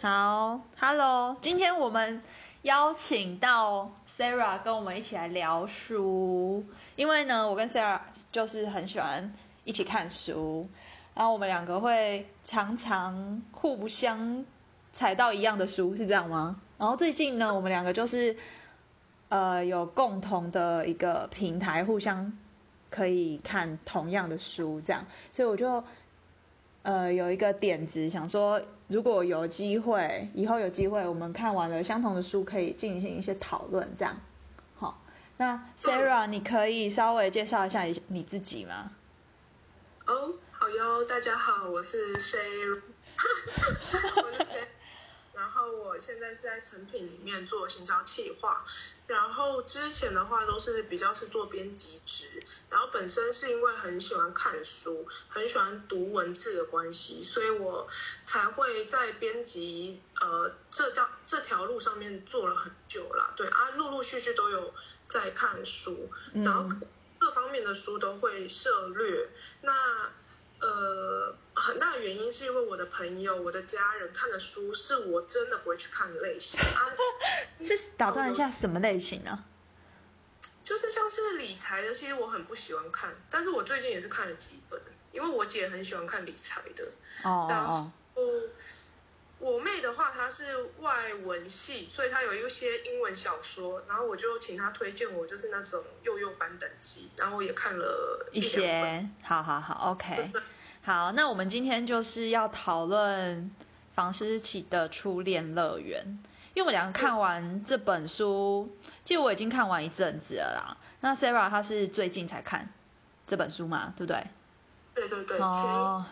好，Hello，今天我们邀请到 Sarah 跟我们一起来聊书，因为呢，我跟 Sarah 就是很喜欢一起看书，然后我们两个会常常互不相踩到一样的书，是这样吗？然后最近呢，我们两个就是呃有共同的一个平台，互相可以看同样的书，这样，所以我就。呃，有一个点子，想说如果有机会，以后有机会，我们看完了相同的书，可以进行一些讨论，这样。好，那 Sarah，你可以稍微介绍一下你自己吗？哦，好哟，大家好，我是 Sarah，我是 Sarah，然后我现在是在成品里面做行销企划。然后之前的话都是比较是做编辑职，然后本身是因为很喜欢看书，很喜欢读文字的关系，所以我才会在编辑呃这条这条路上面做了很久啦。对啊，陆陆续续都有在看书，然后各方面的书都会涉略。那呃，很大的原因是因为我的朋友、我的家人看的书是我真的不会去看的类型啊。是打断一下，什么类型呢？就是像是理财的，其实我很不喜欢看，但是我最近也是看了几本，因为我姐很喜欢看理财的。哦哦哦。我妹的话，她是外文系，所以她有一些英文小说，然后我就请她推荐我，就是那种幼幼版等级，然后我也看了一些。好好好 OK。好，那我们今天就是要讨论房思琪的初恋乐园，因为我们两个看完这本书，其实我已经看完一阵子了啦。那 Sarah 她是最近才看这本书嘛，对不对？对对对，前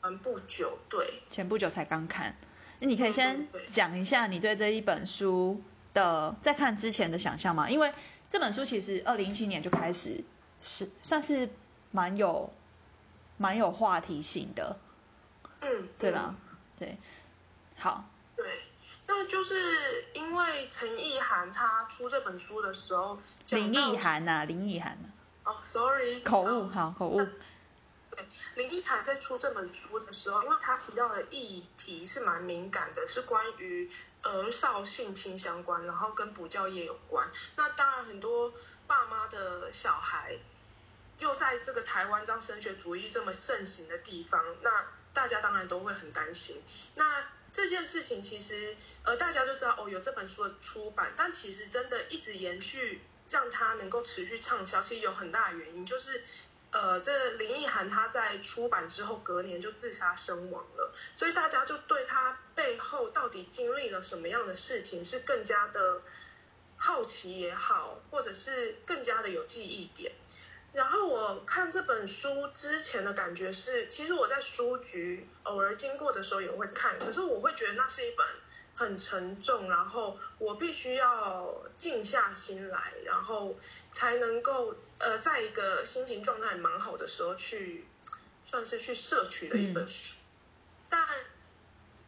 嗯不久，对，前不久才刚看。那你可以先讲一下你对这一本书的在看之前的想象吗？因为这本书其实二零一七年就开始是算是蛮有蛮有话题性的，嗯，对吧？对，好，对，那就是因为陈意涵他出这本书的时候，林意涵呐，林意涵呐，哦，sorry，口误，好，口误。林奕涵在出这本书的时候，因为他提到的议题是蛮敏感的，是关于儿少性侵相关，然后跟补教业有关。那当然，很多爸妈的小孩又在这个台湾这样升学主义这么盛行的地方，那大家当然都会很担心。那这件事情其实，呃，大家就知道哦，有这本书的出版，但其实真的一直延续，让它能够持续畅销，其实有很大的原因，就是。呃，这林奕涵他在出版之后隔年就自杀身亡了，所以大家就对他背后到底经历了什么样的事情是更加的好奇也好，或者是更加的有记忆点。然后我看这本书之前的感觉是，其实我在书局偶尔经过的时候也会看，可是我会觉得那是一本。很沉重，然后我必须要静下心来，然后才能够呃，在一个心情状态蛮好的时候去，算是去摄取的一本书。但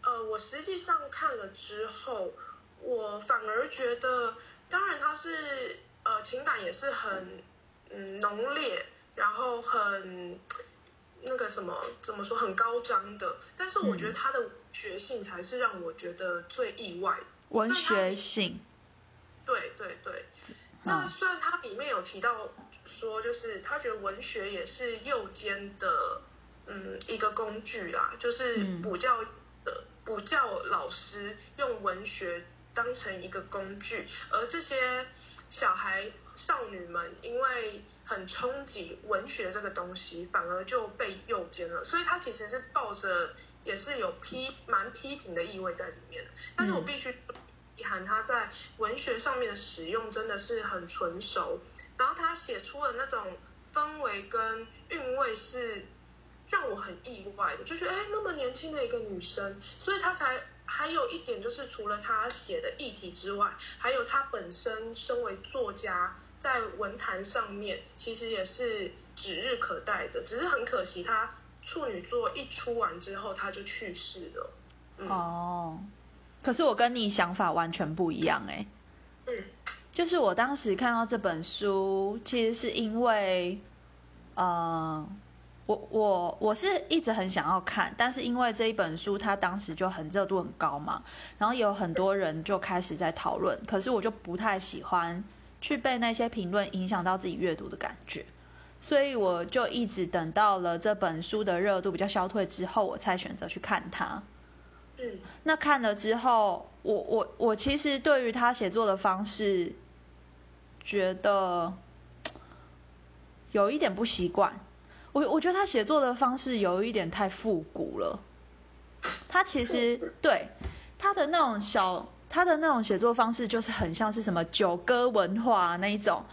呃，我实际上看了之后，我反而觉得，当然它是呃情感也是很嗯浓烈，然后很。那个什么怎么说很高张的，但是我觉得它的文学性才是让我觉得最意外。文学性，对对对。那虽然它里面有提到说，就是他觉得文学也是右肩的嗯一个工具啦，就是补教的补教老师用文学当成一个工具，而这些小孩少女们因为。很憧憬文学这个东西，反而就被诱奸了。所以他其实是抱着也是有批蛮批评的意味在里面的。但是我必须遗憾，他在文学上面的使用真的是很纯熟。然后他写出了那种氛围跟韵味是让我很意外的，就觉得哎，那么年轻的一个女生，所以他才还有一点就是，除了他写的议题之外，还有他本身身为作家。在文坛上面，其实也是指日可待的。只是很可惜，他处女座一出完之后，他就去世了。哦，可是我跟你想法完全不一样哎。嗯，就是我当时看到这本书，其实是因为，呃，我我我是一直很想要看，但是因为这一本书它当时就很热度很高嘛，然后有很多人就开始在讨论，可是我就不太喜欢去被那些评论影响到自己阅读的感觉，所以我就一直等到了这本书的热度比较消退之后，我才选择去看它。嗯，那看了之后，我我我其实对于他写作的方式，觉得有一点不习惯。我我觉得他写作的方式有一点太复古了。他其实对他的那种小，他的那种写作方式就是很像是什么九歌文化那一种，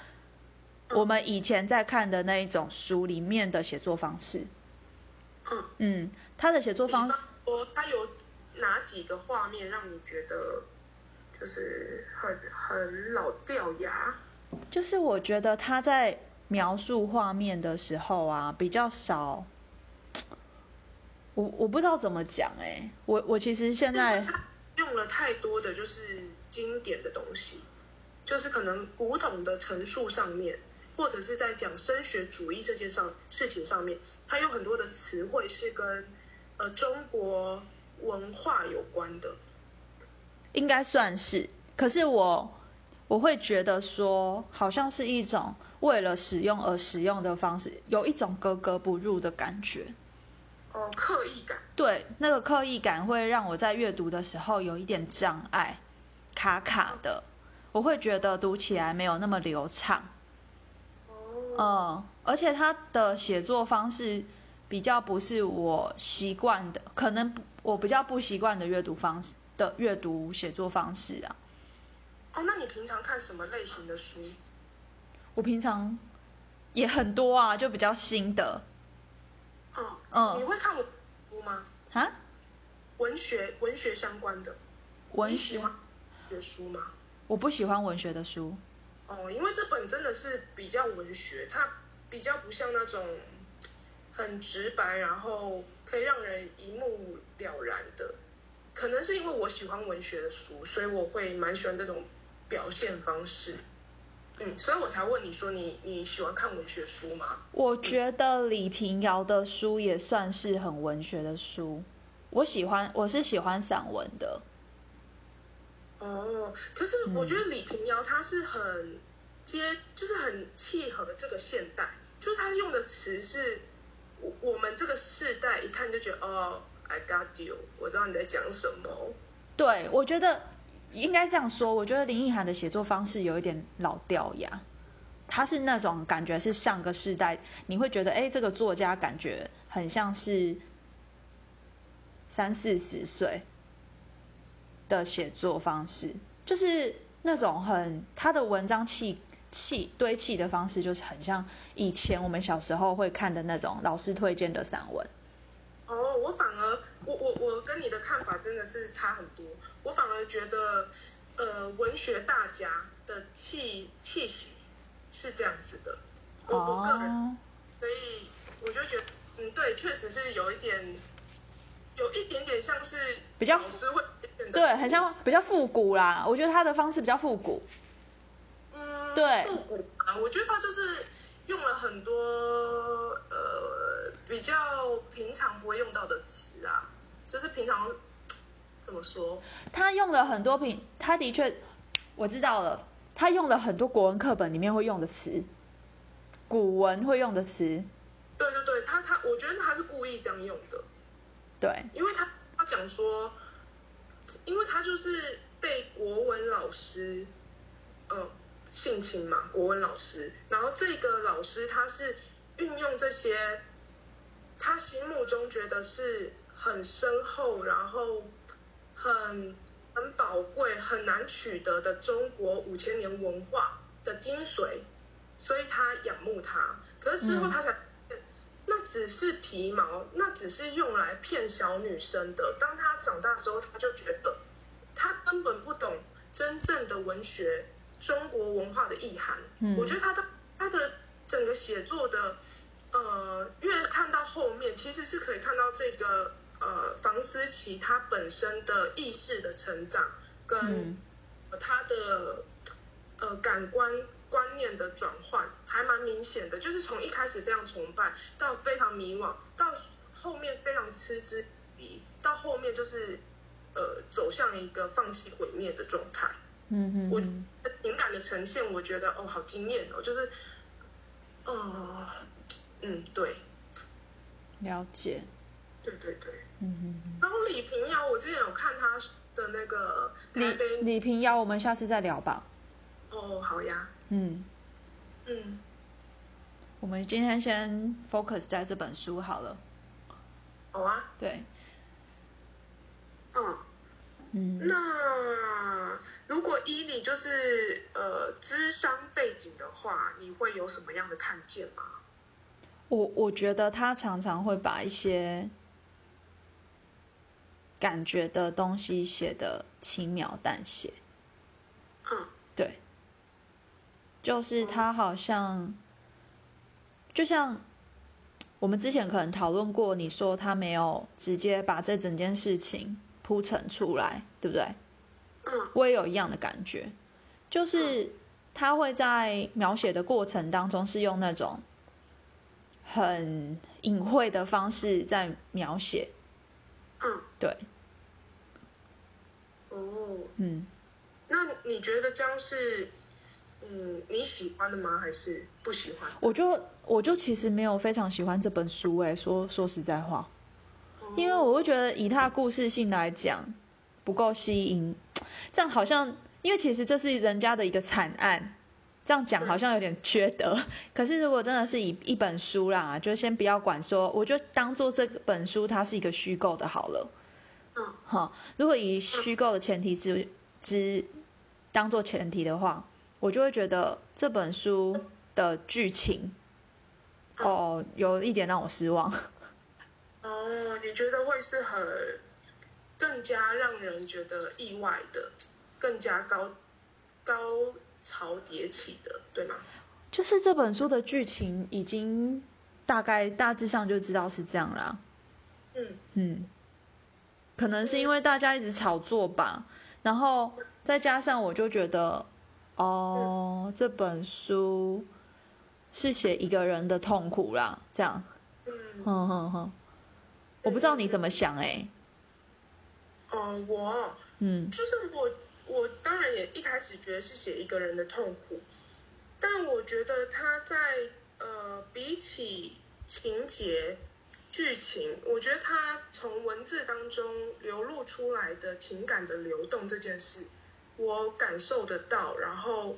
我们以前在看的那一种书里面的写作方式。嗯嗯，他的写作方式，我他有哪几个画面让你觉得就是很很老掉牙？就是我觉得他在描述画面的时候啊，比较少。我我不知道怎么讲哎、我我其实现在用了太多的就是经典的东西，就是可能古董的陈述上面，或者是在讲升学主义这件上事情上面，它有很多的词汇是跟呃中国文化有关的。应该算是，可是我我会觉得说，好像是一种为了使用而使用的方式，有一种格格不入的感觉。哦，刻意感。对，那个刻意感会让我在阅读的时候有一点障碍，卡卡的，我会觉得读起来没有那么流畅。哦，嗯，而且他的写作方式比较不是我习惯的，可能我比较不习惯的阅读方式的阅读写作方式啊。哦，那你平常看什么类型的书？我平常也很多啊，就比较新的哦，嗯你会看文书吗？啊，文学文学相关的文学，你喜欢文学书吗？我不喜欢文学的书。哦，因为这本真的是比较文学，它比较不像那种很直白，然后可以让人一目了然的。可能是因为我喜欢文学的书，所以我会蛮喜欢这种表现方式。嗯，所以我才问你说你你喜欢看文学书吗？我觉得李平遥的书也算是很文学的书。我喜欢，我是喜欢散文的。哦，可是我觉得李平遥他是很接，就是很契合这个现代，就是他用的词是我我们这个世代一看就觉得哦，I got you，我知道你在讲什么。对，我觉得应该这样说。我觉得林奕涵的写作方式有一点老掉牙，他是那种感觉是上个世代，你会觉得哎，这个作家感觉很像是三四十岁的写作方式，就是那种很他的文章砌砌堆砌的方式，就是很像以前我们小时候会看的那种老师推荐的散文。哦，我反而我我我跟你的看法真的是差很多。我反而觉得，呃，文学大家的气气息是这样子的。我我个人，哦，所以我就觉得，嗯，对，确实是有一点，有一点点像是比较老师会对，很像比较复古啦。我觉得他的方式比较复古。嗯，对复古啊，我觉得他就是用了很多呃比较平常不会用到的词啊，就是平常怎么说？他用了很多品，他的确，我知道了，他用了很多国文课本里面会用的词，古文会用的词。对对对，他他，我觉得他是故意这样用的，对，因为他他讲说，因为他就是被国文老师，呃，性侵嘛，国文老师，然后这个老师他是运用这些，他心目中觉得是很深厚，然后很很宝贵、很难取得的中国五千年文化的精髓，所以他仰慕他。可是之后嗯他才那只是皮毛，那只是用来骗小女生的。当他长大之后，他就觉得他根本不懂真正的文学、中国文化的意涵。嗯我觉得他的他的整个写作的，呃，越看到后面，其实是可以看到这个呃房思琪他本身的意识的成长跟他的呃感官观念的转换还蛮明显的，就是从一开始非常崇拜，到非常迷惘，到后面非常嗤之以鼻，到后面就是呃走向一个放弃毁灭的状态。嗯嗯，我情感的呈现，我觉得哦好惊艳哦，就是，哦，嗯对，了解，对对对。嗯嗯嗯。然后李平遥，我之前有看他的那个李，李平遥，我们下次再聊吧。哦好呀，嗯，嗯，我们今天先 focus 在这本书好了。好啊，对，嗯。嗯，那如果依你就是呃智商背景的话，你会有什么样的看见吗？我我觉得他常常会把一些感觉的东西写的轻描淡写。嗯对，就是他好像，就像我们之前可能讨论过，你说他没有直接把这整件事情铺陈出来，对不对？嗯我也有一样的感觉，就是他会在描写的过程当中是用那种很隐晦的方式在描写，嗯对，哦，嗯。那你觉得这样是嗯你喜欢的吗？还是不喜欢？我就我就其实没有非常喜欢这本书诶，说说实在话，因为我会觉得以它的故事性来讲不够吸引，这样好像因为其实这是人家的一个惨案，这样讲好像有点缺德。可是如果真的是以一本书啦，就先不要管说，我就当做这本书它是一个虚构的好了。嗯哈，如果以虚构的前提之之当做前提的话，我就会觉得这本书的剧情，哦，有一点让我失望。哦，你觉得会是很更加让人觉得意外的，更加高高潮迭起的，对吗？就是这本书的剧情已经大概大致上就知道是这样啦。嗯。嗯，可能是因为大家一直炒作吧，然后再加上我就觉得，哦，这本书是写一个人的痛苦啦，这样，嗯。哼哼哼，我不知道你怎么想哎、哦，我嗯。就是我，我当然也一开始觉得是写一个人的痛苦，但我觉得他在呃，比起情节、剧情，我觉得他从文字当中流露出来的情感的流动这件事，我感受得到，然后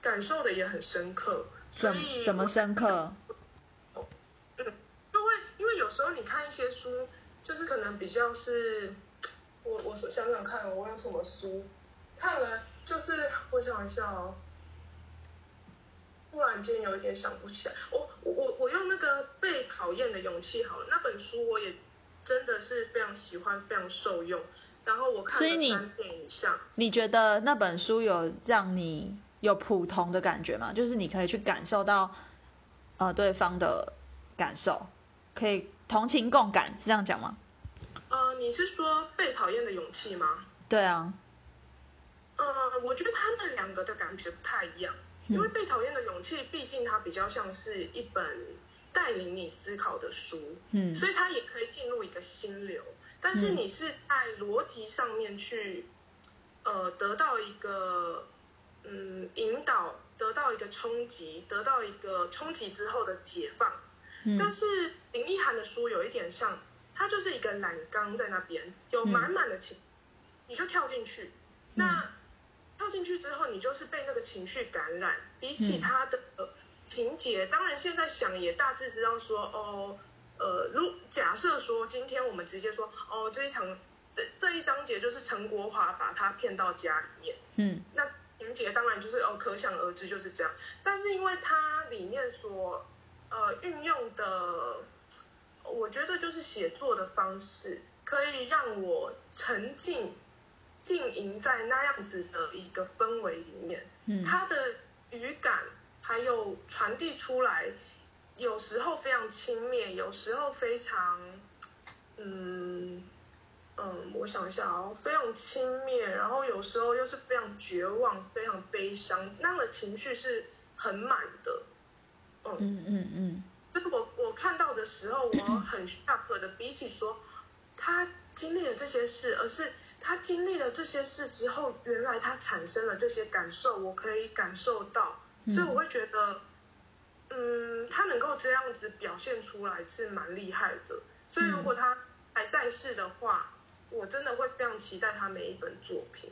感受的也很深刻。所怎以怎么深刻？嗯因为因为有时候你看一些书，就是可能比较是，我我想想看，我有什么书看了，就是我想一下哦，忽然间有一点想不起来。我我我我用那个被讨厌的勇气好了，那本书我也真的是非常喜欢，非常受用。然后我看所以你了三遍以上。你觉得那本书有让你有普通的感觉吗？就是你可以去感受到，呃，对方的感受，可以同情共感，是这样讲吗？呃，你是说被讨厌的勇气吗？对啊，呃，我觉得他们两个的感觉不太一样，因为被讨厌的勇气，毕竟它比较像是一本带领你思考的书，嗯所以它也可以进入一个心流。但是你是在逻辑上面去，呃，得到一个嗯引导，得到一个冲击，得到一个冲击之后的解放。但嗯是林奕涵的书有一点像，它就是一个栏杆在那边，有满满的情，你就跳进去。那跳进去之后，你就是被那个情绪感染。比起他的、呃情节，当然现在想也大致知道说，哦，呃，如假设说今天我们直接说，哦，这一场这这一章节就是陈国华把他骗到家里面，嗯那情节当然就是哦，可想而知就是这样。但是因为它里面所呃运用的，我觉得就是写作的方式，可以让我沉浸浸淫在那样子的一个氛围里面。嗯它的语感还有传递出来，有时候非常轻蔑，有时候非常嗯嗯，我想一下哦，非常轻蔑，然后有时候又是非常绝望、非常悲伤，那样的情绪是很满的。嗯嗯嗯嗯，就是我我看到的时候，我很 shock 的，比起说他经历了这些事，而是他经历了这些事之后，原来他产生了这些感受，我可以感受到，所以我会觉得，嗯，他能够这样子表现出来是蛮厉害的。所以如果他还在世的话，我真的会非常期待他每一本作品。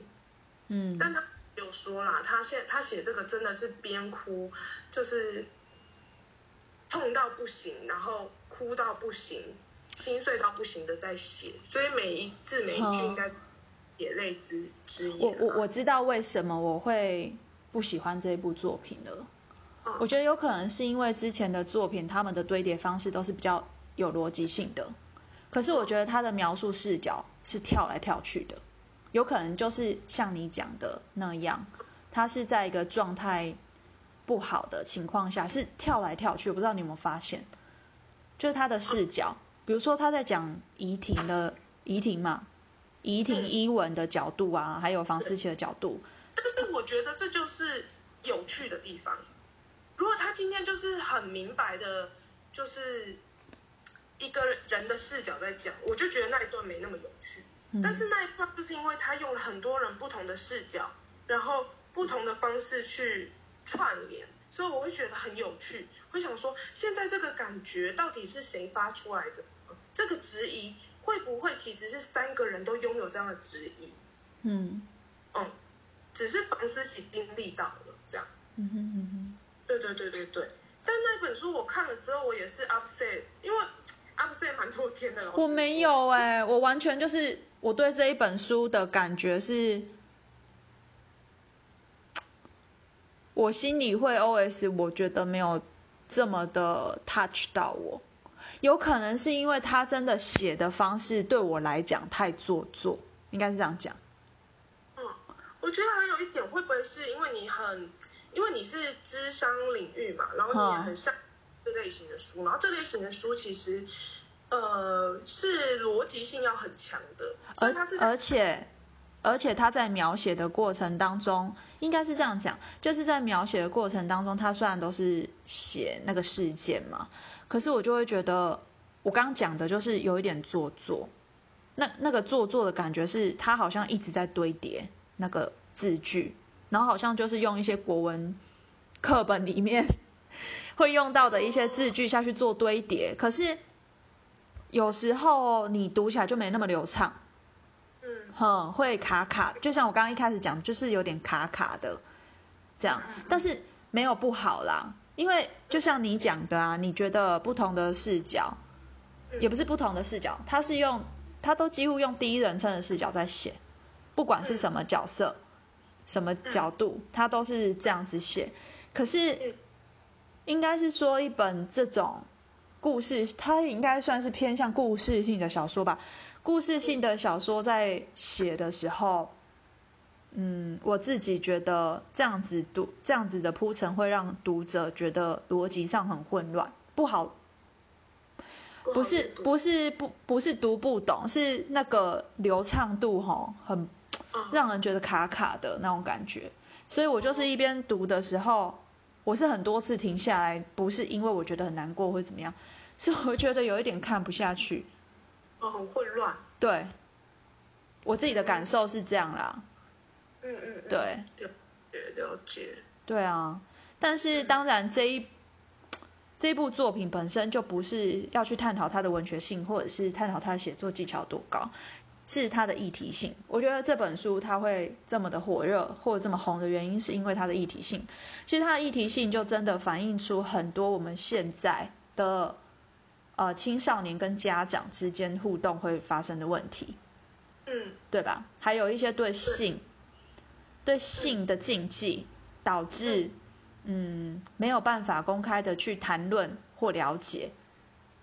嗯，但他有说啦，他现他写这个真的是边哭，就是痛到不行，然后哭到不行，心碎到不行的在写，所以每一字每一句应该血泪之之一。我我我知道为什么我会不喜欢这部作品了。嗯我觉得有可能是因为之前的作品，他们的堆叠方式都是比较有逻辑性的，可是我觉得他的描述视角是跳来跳去的，有可能就是像你讲的那样，他是在一个状态不好的情况下是跳来跳去。我不知道你有没有发现，就是他的视角，比如说他在讲怡婷的怡婷嘛，怡婷伊文的角度啊，还有房思琪的角度，但是我觉得这就是有趣的地方。如果他今天就是很明白的，就是一个人的视角在讲，我就觉得那一段没那么有趣。但是那一段就是因为他用了很多人不同的视角，然后不同的方式去串联，所以我会觉得很有趣。会想说，现在这个感觉到底是谁发出来的？这个质疑会不会其实是三个人都拥有这样的质疑？嗯嗯，只是房思琪经历到了这样。嗯哼嗯哼。对对对对对，但那本书我看了之后，我也是 upset，因为 upset 蛮多天的。我没，有哎、我完全就是我对这一本书的感觉是，我心里会 OS，我觉得没有这么的 touch 到我，有可能是因为他真的写的方式对我来讲太做作，应该是这样讲。嗯，我觉得还有一点，会不会是因为你很，因为你是智商领域嘛，然后你也很像这类型的书，然后这类型的书其实，呃，是逻辑性要很强的，而且而且他在描写的过程当中，应该是这样讲，就是在描写的过程当中，他虽然都是写那个事件嘛，可是我就会觉得，我刚刚讲的就是有一点做作，那那个做作的感觉是，他好像一直在堆叠那个字句，然后好像就是用一些国文课本里面 会用到的一些字句下去做堆叠，可是有时候你读起来就没那么流畅。嗯哼，会卡卡，就像我刚刚一开始讲，就是有点卡卡的这样，但是没有不好啦，因为就像你讲的啊，你觉得不同的视角，也不是不同的视角，他是用他都几乎用第一人称的视角在写，不管是什么角色、什么角度，他都是这样子写。可是应该是说一本这种故事，它应该算是偏向故事性的小说吧。故事性的小说在写的时候，嗯，我自己觉得这样子读这样子的铺陈会让读者觉得逻辑上很混乱，不好，不是不是不不是读不懂，是那个流畅度哈很嗯让人觉得卡卡的那种感觉。所以我就是一边读的时候，我是很多次停下来，不是因为我觉得很难过或怎么样，是我觉得有一点看不下去。哦很混乱，对，我自己的感受是这样啦。嗯嗯，嗯对，了解了解，对啊。但是当然这一这部作品本身就不是要去探讨它的文学性，或者是探讨它的写作技巧多高，是它的议题性。我觉得这本书它会这么的火热或者这么红的原因，是因为它的议题性。其实它的议题性就真的反映出很多我们现在的呃青少年跟家长之间互动会发生的问题。嗯对吧？还有一些对性、对性的禁忌，导致嗯没有办法公开的去谈论或了解，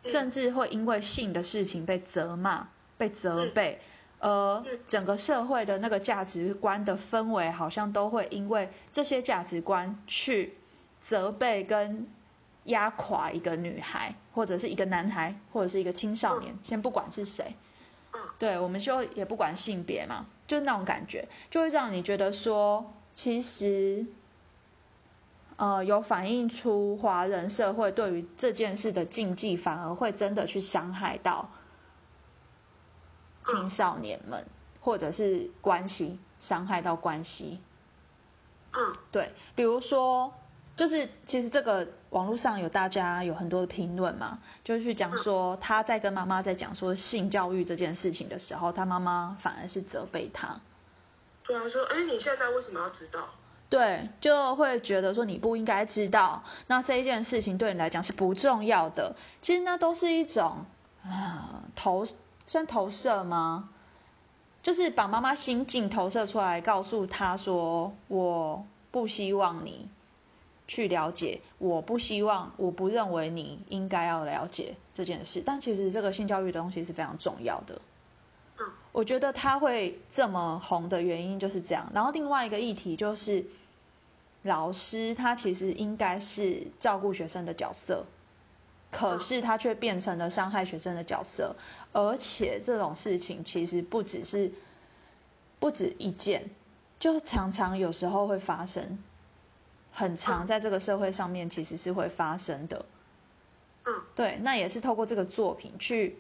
甚至会因为性的事情被责骂、被责备，而整个社会的那个价值观的氛围，好像都会因为这些价值观去责备跟压垮一个女孩，或者是一个男孩，或者是一个青少年，先不管是谁。对，我们就也不管性别嘛，就那种感觉，就会让你觉得说，其实，呃，有反映出华人社会对于这件事的禁忌，反而会真的去伤害到青少年们，或者是关系伤害到关系。嗯，对，比如说，就是其实这个网络上有大家有很多的评论嘛，就是去讲说他在跟妈妈在讲说性教育这件事情的时候，他妈妈反而是责备他，对啊，说，哎，你现在为什么要知道？对，就会觉得说你不应该知道，那这一件事情对你来讲是不重要的。其实那都是一种啊投算投射吗？就是把妈妈心境投射出来，告诉他说：“我不希望你去了解，我不希望，我不认为你应该要了解这件事。”但其实这个性教育的东西是非常重要的。嗯，我觉得他会这么红的原因就是这样。然后另外一个议题就是，老师他其实应该是照顾学生的角色，可是他却变成了伤害学生的角色。而且这种事情其实不只是不止一件，就常常有时候会发生，很常在这个社会上面其实是会发生的。嗯，对，那也是透过这个作品去，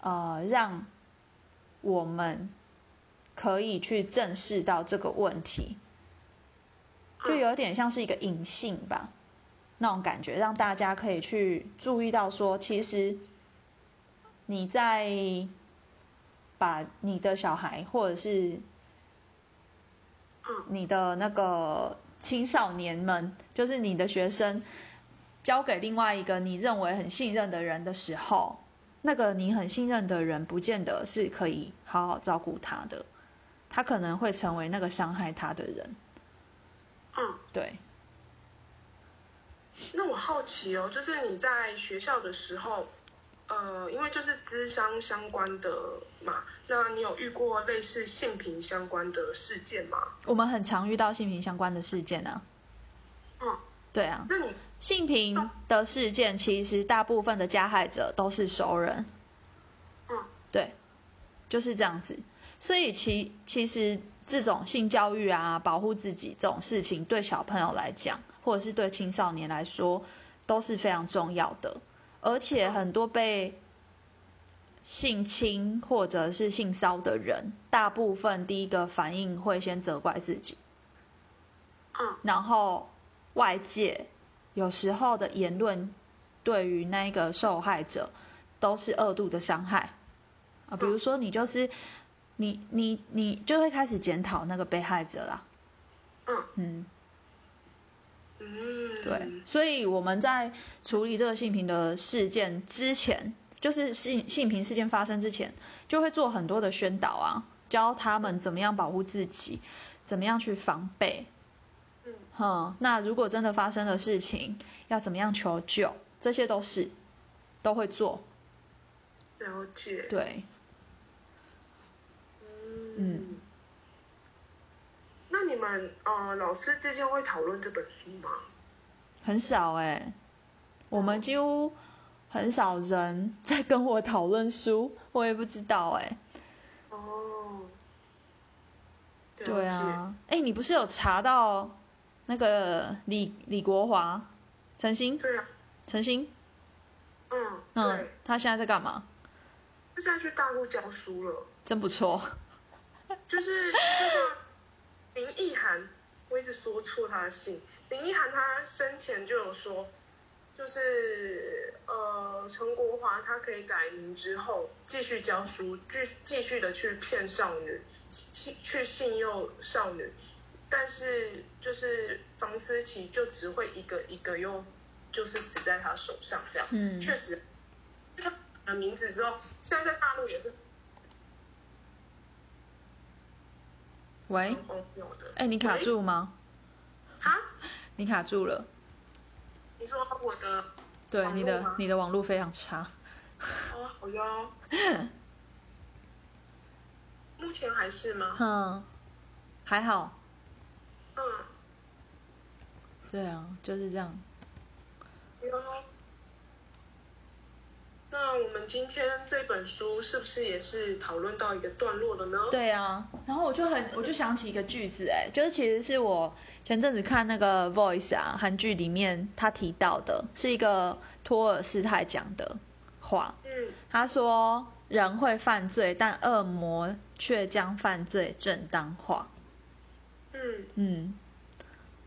呃，让我们可以去正视到这个问题，就有点像是一个隐性吧，那种感觉，让大家可以去注意到说，其实。你在把你的小孩，或者是你的那个青少年们，就是你的学生，交给另外一个你认为很信任的人的时候，那个你很信任的人，不见得是可以好好照顾他的，他可能会成为那个伤害他的人。嗯，对。那我好奇哦，就是你在学校的时候。呃，因为就是智商相关的嘛，那你有遇过类似性平相关的事件吗？我们很常遇到性平相关的事件啊。嗯，对啊。那你性平的事件，其实大部分的加害者都是熟人。嗯，对，就是这样子。所以其其实这种性教育啊，保护自己这种事情，对小朋友来讲，或者是对青少年来说，都是非常重要的。而且很多被性侵或者是性骚的人，大部分第一个反应会先责怪自己，嗯，然后外界有时候的言论对于那个受害者都是恶度的伤害。啊，比如说你就是你你你就会开始检讨那个被害者啦，嗯。嗯。嗯，对，所以我们在处理这个性平的事件之前，就是性性平事件发生之前，就会做很多的宣导啊，教他们怎么样保护自己，怎么样去防备。嗯，哼，那如果真的发生了事情，要怎么样求救，这些都是都会做。了解。对，嗯。那你们呃，老师之间会讨论这本书吗？很少哎，我们几乎很少人在跟我讨论书，我也不知道哎。哦，对啊，哎，你不是有查到那个李李国华、陈星？对啊，陈星。嗯嗯，他现在在干嘛？他现在去大陆教书了，真不错。就是就像。林奕涵，我一直说错他的姓。林奕涵他生前就有说，就是呃，陈国华他可以改名之后继续教书，继继续的去骗少女，去去信诱少女，但是就是房思琪就只会一个一个又就是死在他手上这样。嗯，确实，他的名字之后，现在在大陆也是。喂，哎，你卡住吗？啊？你卡住了。你说我的？对，你的你的网络非常差。哦，好哟。目前还是吗？嗯，还好。嗯。对啊，就是这样。哟。那我们今天这本书是不是也是讨论到一个段落了呢？对啊，然后我就很，我就想起一个句子，哎，就是其实是我前阵子看那个《Voice》啊，韩剧里面他提到的，是一个托尔斯泰讲的话。嗯他说：“人会犯罪，但恶魔却将犯罪正当化。嗯”嗯，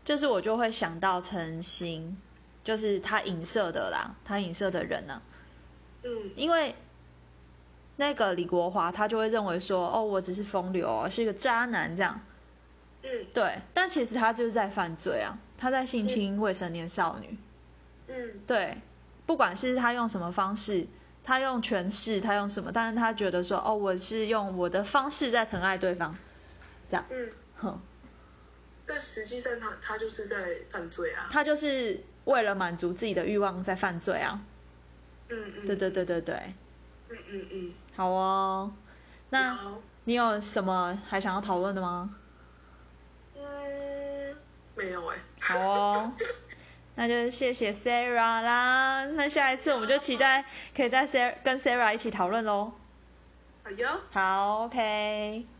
就是我就会想到陈星，就是他影射的啦，他影射的人呢、嗯因为那个李国华他就会认为说，哦，我只是风流哦，是一个渣男这样。嗯对，但其实他就是在犯罪啊，他在性侵未成年少女。嗯对，不管是他用什么方式，他用权势，他用什么，但是他觉得说，哦，我是用我的方式在疼爱对方，这样，嗯，哼，但实际上他他就是在犯罪啊。他就是为了满足自己的欲望在犯罪啊。嗯嗯，对对对对对，嗯嗯嗯。好哦。那，你有什么还想要讨论的吗？嗯，没有哎、好哦，那就谢谢 Sarah 啦。那下一次我们就期待可以在 Sarah 跟 Sarah 一起讨论喽。好哟。好，OK。